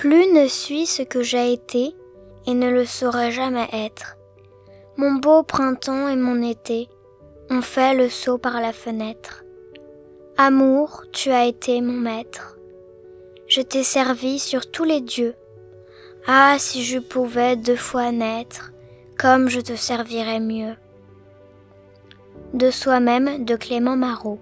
Plus ne suis ce que j'ai été et ne le saurais jamais être. Mon beau printemps et mon été ont fait le saut par la fenêtre. Amour, tu as été mon maître. Je t'ai servi sur tous les dieux. Ah, si je pouvais deux fois naître, comme je te servirais mieux. De soi-même de Clément Marot.